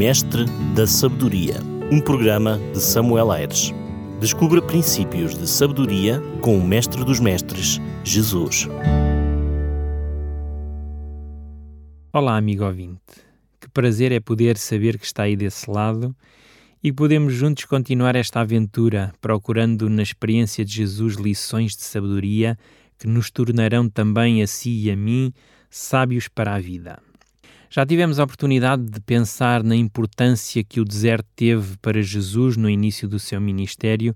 Mestre da Sabedoria, um programa de Samuel Aires. Descubra princípios de sabedoria com o Mestre dos Mestres, Jesus. Olá, amigo ouvinte. Que prazer é poder saber que está aí desse lado e podemos juntos continuar esta aventura, procurando na experiência de Jesus lições de sabedoria que nos tornarão também a si e a mim sábios para a vida. Já tivemos a oportunidade de pensar na importância que o deserto teve para Jesus no início do seu ministério.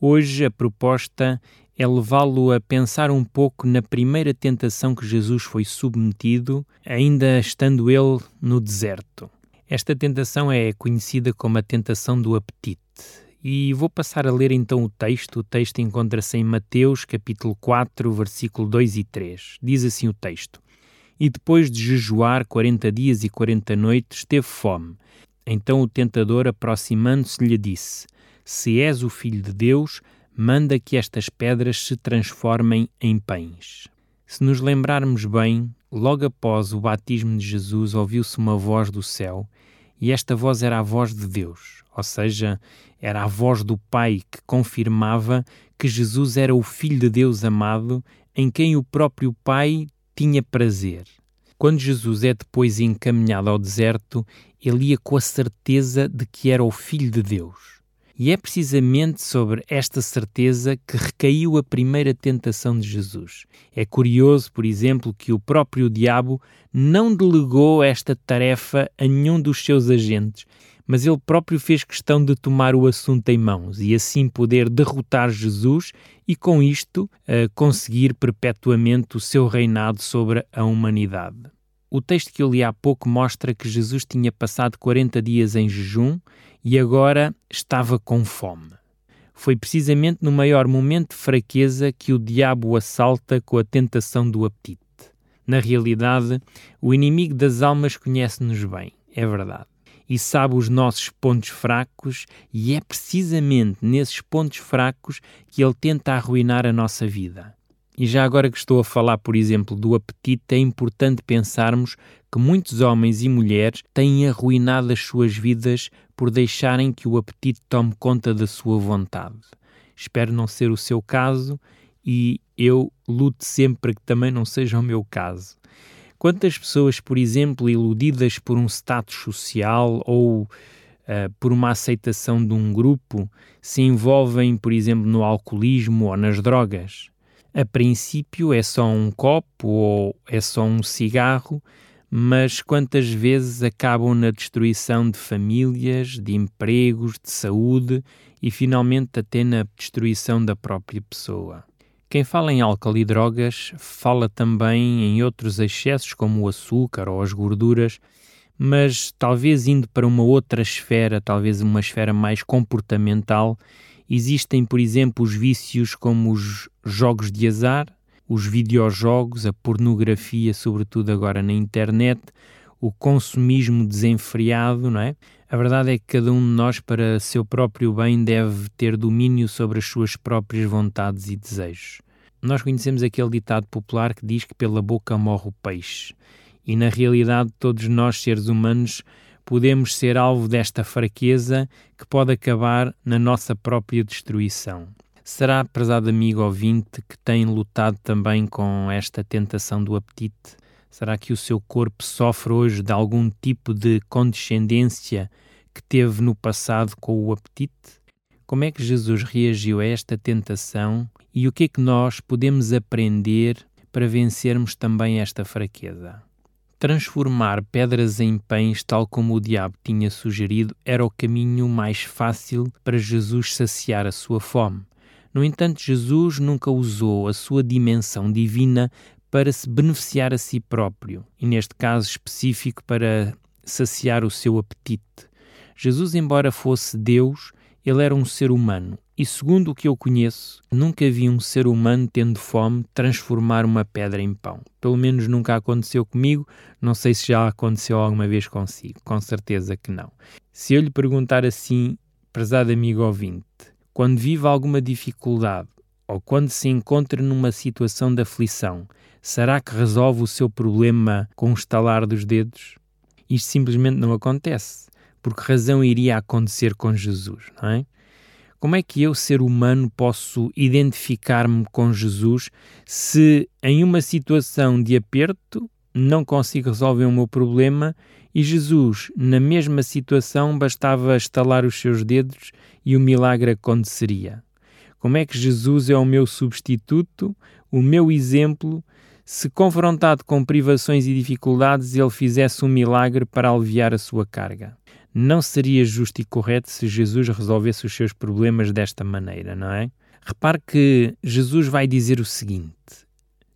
Hoje a proposta é levá-lo a pensar um pouco na primeira tentação que Jesus foi submetido, ainda estando ele no deserto. Esta tentação é conhecida como a tentação do apetite. E vou passar a ler então o texto. O texto encontra-se em Mateus, capítulo 4, versículo 2 e 3. Diz assim o texto: E depois de jejuar quarenta dias e quarenta noites, teve fome. Então o tentador, aproximando-se, lhe disse: Se és o filho de Deus, manda que estas pedras se transformem em pães. Se nos lembrarmos bem, logo após o batismo de Jesus, ouviu-se uma voz do céu, e esta voz era a voz de Deus, ou seja, era a voz do Pai que confirmava que Jesus era o Filho de Deus amado, em quem o próprio Pai tinha prazer. Quando Jesus é depois encaminhado ao deserto, ele ia com a certeza de que era o Filho de Deus. E é precisamente sobre esta certeza que recaiu a primeira tentação de Jesus. É curioso, por exemplo, que o próprio diabo não delegou esta tarefa a nenhum dos seus agentes, mas ele próprio fez questão de tomar o assunto em mãos e assim poder derrotar Jesus e, com isto, uh, conseguir perpetuamente o seu reinado sobre a humanidade. O texto que eu li há pouco mostra que Jesus tinha passado 40 dias em jejum e agora estava com fome. Foi precisamente no maior momento de fraqueza que o diabo o assalta com a tentação do apetite. Na realidade, o inimigo das almas conhece-nos bem, é verdade, e sabe os nossos pontos fracos, e é precisamente nesses pontos fracos que ele tenta arruinar a nossa vida. E já agora que estou a falar, por exemplo, do apetite, é importante pensarmos que muitos homens e mulheres têm arruinado as suas vidas por deixarem que o apetite tome conta da sua vontade. Espero não ser o seu caso e eu luto sempre para que também não seja o meu caso. Quantas pessoas, por exemplo, iludidas por um status social ou uh, por uma aceitação de um grupo, se envolvem, por exemplo, no alcoolismo ou nas drogas? A princípio é só um copo ou é só um cigarro, mas quantas vezes acabam na destruição de famílias, de empregos, de saúde e finalmente até na destruição da própria pessoa. Quem fala em álcool e drogas fala também em outros excessos como o açúcar ou as gorduras, mas talvez indo para uma outra esfera, talvez uma esfera mais comportamental, Existem, por exemplo, os vícios como os jogos de azar, os videojogos, a pornografia, sobretudo agora na internet, o consumismo desenfreado, não é? A verdade é que cada um de nós, para seu próprio bem, deve ter domínio sobre as suas próprias vontades e desejos. Nós conhecemos aquele ditado popular que diz que pela boca morre o peixe. E na realidade, todos nós, seres humanos, podemos ser alvo desta fraqueza que pode acabar na nossa própria destruição. Será, prezado amigo ouvinte, que tem lutado também com esta tentação do apetite? Será que o seu corpo sofre hoje de algum tipo de condescendência que teve no passado com o apetite? Como é que Jesus reagiu a esta tentação e o que é que nós podemos aprender para vencermos também esta fraqueza? Transformar pedras em pães, tal como o diabo tinha sugerido, era o caminho mais fácil para Jesus saciar a sua fome. No entanto, Jesus nunca usou a sua dimensão divina para se beneficiar a si próprio, e neste caso específico para saciar o seu apetite. Jesus, embora fosse Deus, ele era um ser humano e, segundo o que eu conheço, nunca vi um ser humano tendo fome transformar uma pedra em pão. Pelo menos nunca aconteceu comigo, não sei se já aconteceu alguma vez consigo, com certeza que não. Se eu lhe perguntar assim, prezado amigo ouvinte, quando vive alguma dificuldade ou quando se encontra numa situação de aflição, será que resolve o seu problema com o estalar dos dedos? Isto simplesmente não acontece por que razão iria acontecer com Jesus, não é? Como é que eu, ser humano, posso identificar-me com Jesus se em uma situação de aperto não consigo resolver o meu problema e Jesus, na mesma situação, bastava estalar os seus dedos e o milagre aconteceria? Como é que Jesus é o meu substituto, o meu exemplo, se confrontado com privações e dificuldades ele fizesse um milagre para aliviar a sua carga? Não seria justo e correto se Jesus resolvesse os seus problemas desta maneira, não é? Repare que Jesus vai dizer o seguinte.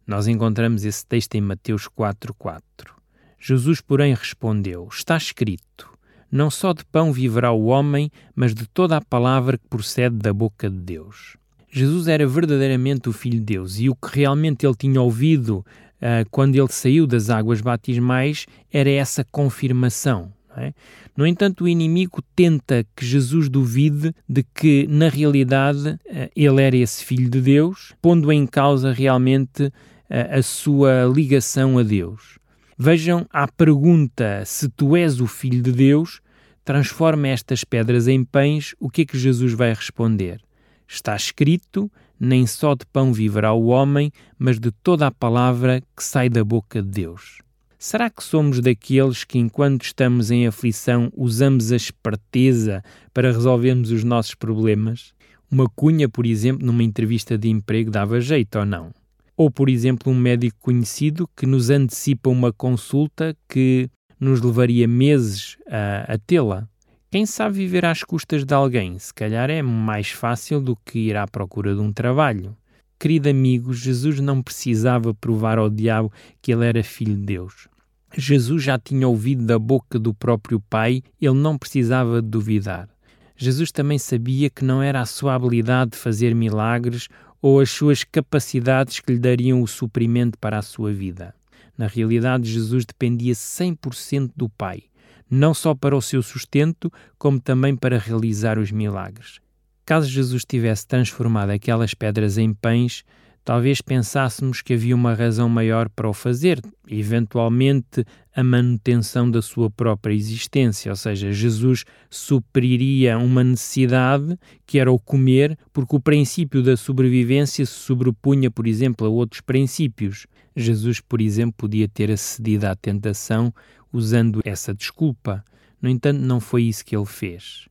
Nós encontramos esse texto em Mateus 4:4. Jesus, porém, respondeu: Está escrito: Não só de pão viverá o homem, mas de toda a palavra que procede da boca de Deus. Jesus era verdadeiramente o Filho de Deus e o que realmente ele tinha ouvido uh, quando ele saiu das águas batismais era essa confirmação. É? No entanto, o inimigo tenta que Jesus duvide de que, na realidade, eh, ele era esse filho de Deus, pondo em causa realmente eh, a sua ligação a Deus. Vejam a pergunta: se tu és o filho de Deus, transforma estas pedras em pães, o que é que Jesus vai responder? Está escrito: nem só de pão viverá o homem, mas de toda a palavra que sai da boca de Deus. Será que somos daqueles que, enquanto estamos em aflição, usamos a esperteza para resolvermos os nossos problemas? Uma cunha, por exemplo, numa entrevista de emprego dava jeito ou não? Ou, por exemplo, um médico conhecido que nos antecipa uma consulta que nos levaria meses a, a tê-la? Quem sabe viver às custas de alguém, se calhar é mais fácil do que ir à procura de um trabalho. Querido amigo, Jesus não precisava provar ao diabo que ele era filho de Deus. Jesus já tinha ouvido da boca do próprio Pai, ele não precisava duvidar. Jesus também sabia que não era a sua habilidade de fazer milagres ou as suas capacidades que lhe dariam o suprimento para a sua vida. Na realidade, Jesus dependia 100% do Pai, não só para o seu sustento, como também para realizar os milagres. Caso Jesus tivesse transformado aquelas pedras em pães, talvez pensássemos que havia uma razão maior para o fazer, eventualmente a manutenção da sua própria existência, ou seja, Jesus supriria uma necessidade que era o comer, porque o princípio da sobrevivência se sobrepunha, por exemplo, a outros princípios. Jesus, por exemplo, podia ter acedido à tentação usando essa desculpa. No entanto, não foi isso que ele fez.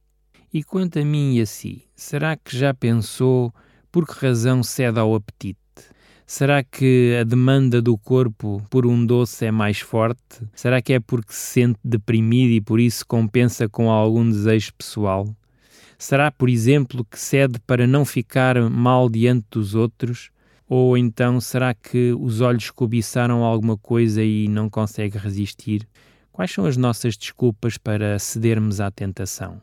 E quanto a mim e a si, será que já pensou por que razão cede ao apetite? Será que a demanda do corpo por um doce é mais forte? Será que é porque se sente deprimido e por isso compensa com algum desejo pessoal? Será, por exemplo, que cede para não ficar mal diante dos outros? Ou então será que os olhos cobiçaram alguma coisa e não consegue resistir? Quais são as nossas desculpas para cedermos à tentação?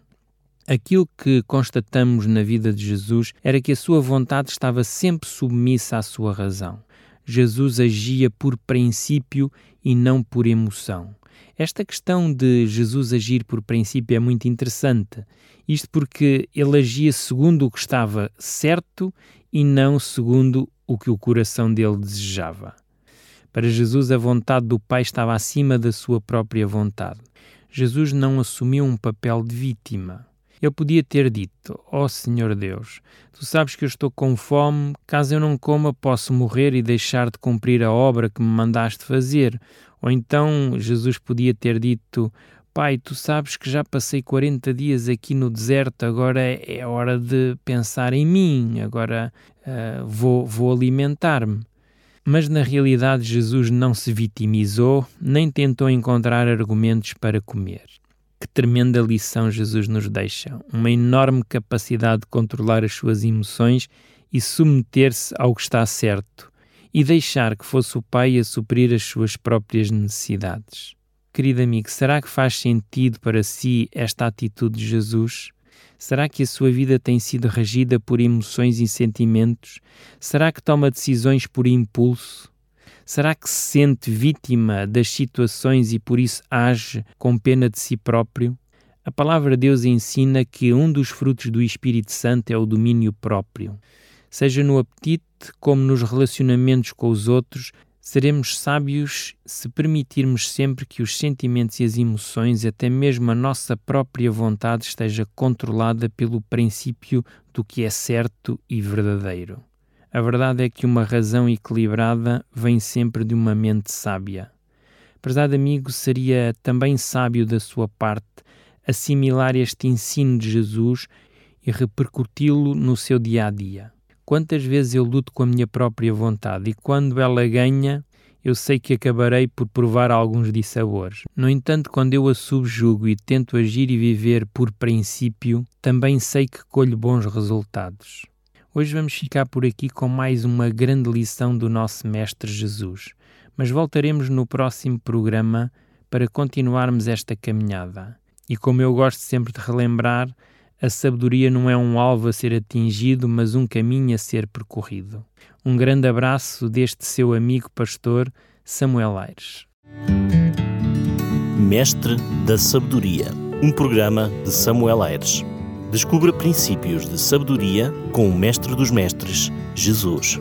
Aquilo que constatamos na vida de Jesus era que a sua vontade estava sempre submissa à sua razão. Jesus agia por princípio e não por emoção. Esta questão de Jesus agir por princípio é muito interessante. Isto porque ele agia segundo o que estava certo e não segundo o que o coração dele desejava. Para Jesus, a vontade do Pai estava acima da sua própria vontade. Jesus não assumiu um papel de vítima. Ele podia ter dito: Ó oh, Senhor Deus, tu sabes que eu estou com fome, caso eu não coma, posso morrer e deixar de cumprir a obra que me mandaste fazer. Ou então Jesus podia ter dito: Pai, tu sabes que já passei 40 dias aqui no deserto, agora é hora de pensar em mim, agora uh, vou, vou alimentar-me. Mas na realidade, Jesus não se vitimizou, nem tentou encontrar argumentos para comer. Que tremenda lição Jesus nos deixa! Uma enorme capacidade de controlar as suas emoções e submeter-se ao que está certo, e deixar que fosse o Pai a suprir as suas próprias necessidades. Querido amigo, será que faz sentido para si esta atitude de Jesus? Será que a sua vida tem sido regida por emoções e sentimentos? Será que toma decisões por impulso? Será que se sente vítima das situações e por isso age com pena de si próprio? A palavra de Deus ensina que um dos frutos do Espírito Santo é o domínio próprio. Seja no apetite como nos relacionamentos com os outros, Seremos sábios se permitirmos sempre que os sentimentos e as emoções, até mesmo a nossa própria vontade, esteja controlada pelo princípio do que é certo e verdadeiro. A verdade é que uma razão equilibrada vem sempre de uma mente sábia. Prezado amigo, seria também sábio da sua parte assimilar este ensino de Jesus e repercuti-lo no seu dia a dia. Quantas vezes eu luto com a minha própria vontade e quando ela ganha, eu sei que acabarei por provar alguns dissabores. No entanto, quando eu a subjugo e tento agir e viver por princípio, também sei que colho bons resultados. Hoje vamos ficar por aqui com mais uma grande lição do nosso Mestre Jesus, mas voltaremos no próximo programa para continuarmos esta caminhada. E como eu gosto sempre de relembrar, a sabedoria não é um alvo a ser atingido, mas um caminho a ser percorrido. Um grande abraço deste seu amigo pastor Samuel Aires. Mestre da Sabedoria, um programa de Samuel Aires. Descubra princípios de sabedoria com o Mestre dos Mestres, Jesus.